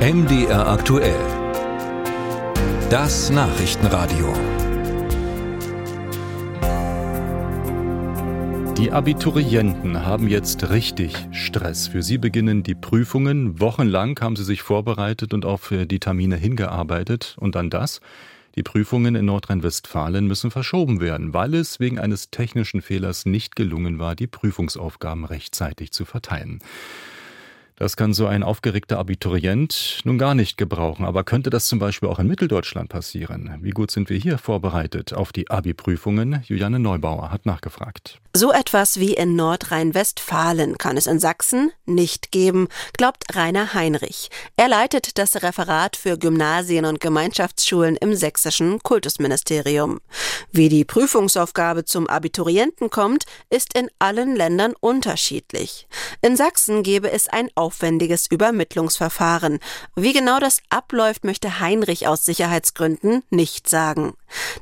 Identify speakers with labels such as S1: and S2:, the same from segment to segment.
S1: MDR aktuell. Das Nachrichtenradio.
S2: Die Abiturienten haben jetzt richtig Stress. Für sie beginnen die Prüfungen. Wochenlang haben sie sich vorbereitet und auf die Termine hingearbeitet. Und dann das. Die Prüfungen in Nordrhein-Westfalen müssen verschoben werden, weil es wegen eines technischen Fehlers nicht gelungen war, die Prüfungsaufgaben rechtzeitig zu verteilen. Das kann so ein aufgeregter Abiturient nun gar nicht gebrauchen. Aber könnte das zum Beispiel auch in Mitteldeutschland passieren? Wie gut sind wir hier vorbereitet auf die Abi-Prüfungen? Juliane Neubauer hat nachgefragt.
S3: So etwas wie in Nordrhein-Westfalen kann es in Sachsen nicht geben, glaubt Rainer Heinrich. Er leitet das Referat für Gymnasien und Gemeinschaftsschulen im sächsischen Kultusministerium. Wie die Prüfungsaufgabe zum Abiturienten kommt, ist in allen Ländern unterschiedlich. In Sachsen gäbe es ein aufwendiges Übermittlungsverfahren. Wie genau das abläuft, möchte Heinrich aus Sicherheitsgründen nicht sagen.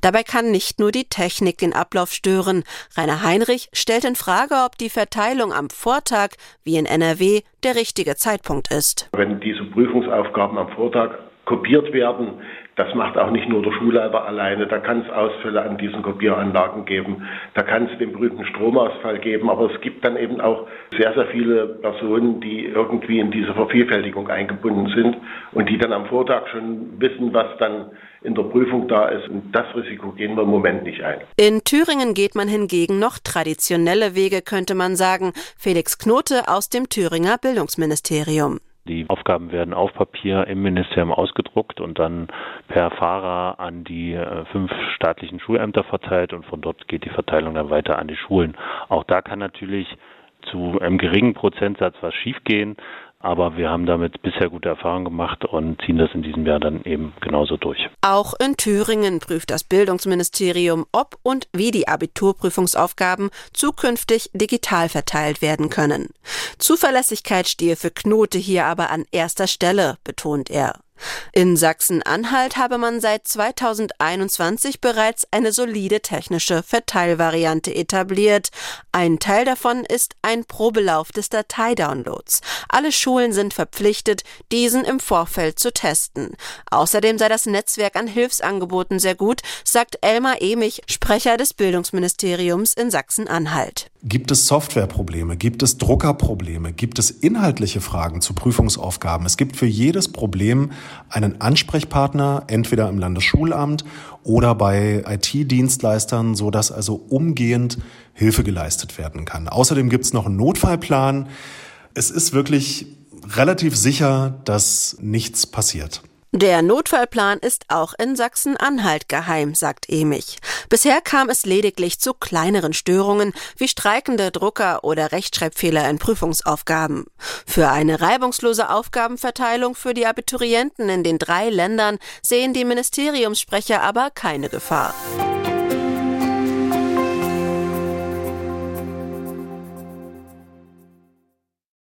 S3: Dabei kann nicht nur die Technik den Ablauf stören. Rainer Heinrich stellt in Frage, ob die Verteilung am Vortag, wie in NRW, der richtige Zeitpunkt ist.
S4: Wenn diese Prüfungsaufgaben am Vortag kopiert werden, das macht auch nicht nur der Schulleiter alleine. Da kann es Ausfälle an diesen Kopieranlagen geben. Da kann es den berühmten Stromausfall geben. Aber es gibt dann eben auch sehr, sehr viele Personen, die irgendwie in diese Vervielfältigung eingebunden sind und die dann am Vortag schon wissen, was dann in der Prüfung da ist. Und das Risiko gehen wir im Moment nicht ein.
S3: In Thüringen geht man hingegen noch traditionelle Wege, könnte man sagen. Felix Knote aus dem Thüringer Bildungsministerium.
S5: Die Aufgaben werden auf Papier im Ministerium ausgedruckt und dann per Fahrer an die äh, fünf staatlichen Schulämter verteilt und von dort geht die Verteilung dann weiter an die Schulen. Auch da kann natürlich zu einem geringen Prozentsatz was schiefgehen, aber wir haben damit bisher gute Erfahrungen gemacht und ziehen das in diesem Jahr dann eben genauso durch.
S3: Auch in Thüringen prüft das Bildungsministerium, ob und wie die Abiturprüfungsaufgaben zukünftig digital verteilt werden können. Zuverlässigkeit stehe für Knote hier aber an erster Stelle, betont er. In Sachsen-Anhalt habe man seit 2021 bereits eine solide technische Verteilvariante etabliert. Ein Teil davon ist ein Probelauf des Dateidownloads. Alle Schulen sind verpflichtet, diesen im Vorfeld zu testen. Außerdem sei das Netzwerk an Hilfsangeboten sehr gut, sagt Elmar Emich, Sprecher des Bildungsministeriums in Sachsen-Anhalt.
S6: Gibt es Softwareprobleme? Gibt es Druckerprobleme? Gibt es inhaltliche Fragen zu Prüfungsaufgaben? Es gibt für jedes Problem einen Ansprechpartner, entweder im Landesschulamt oder bei IT-Dienstleistern, so dass also umgehend Hilfe geleistet werden kann. Außerdem gibt es noch einen Notfallplan. Es ist wirklich relativ sicher, dass nichts passiert.
S3: Der Notfallplan ist auch in Sachsen-Anhalt geheim, sagt Emich. Bisher kam es lediglich zu kleineren Störungen wie streikende Drucker oder Rechtschreibfehler in Prüfungsaufgaben. Für eine reibungslose Aufgabenverteilung für die Abiturienten in den drei Ländern sehen die Ministeriumssprecher aber keine Gefahr.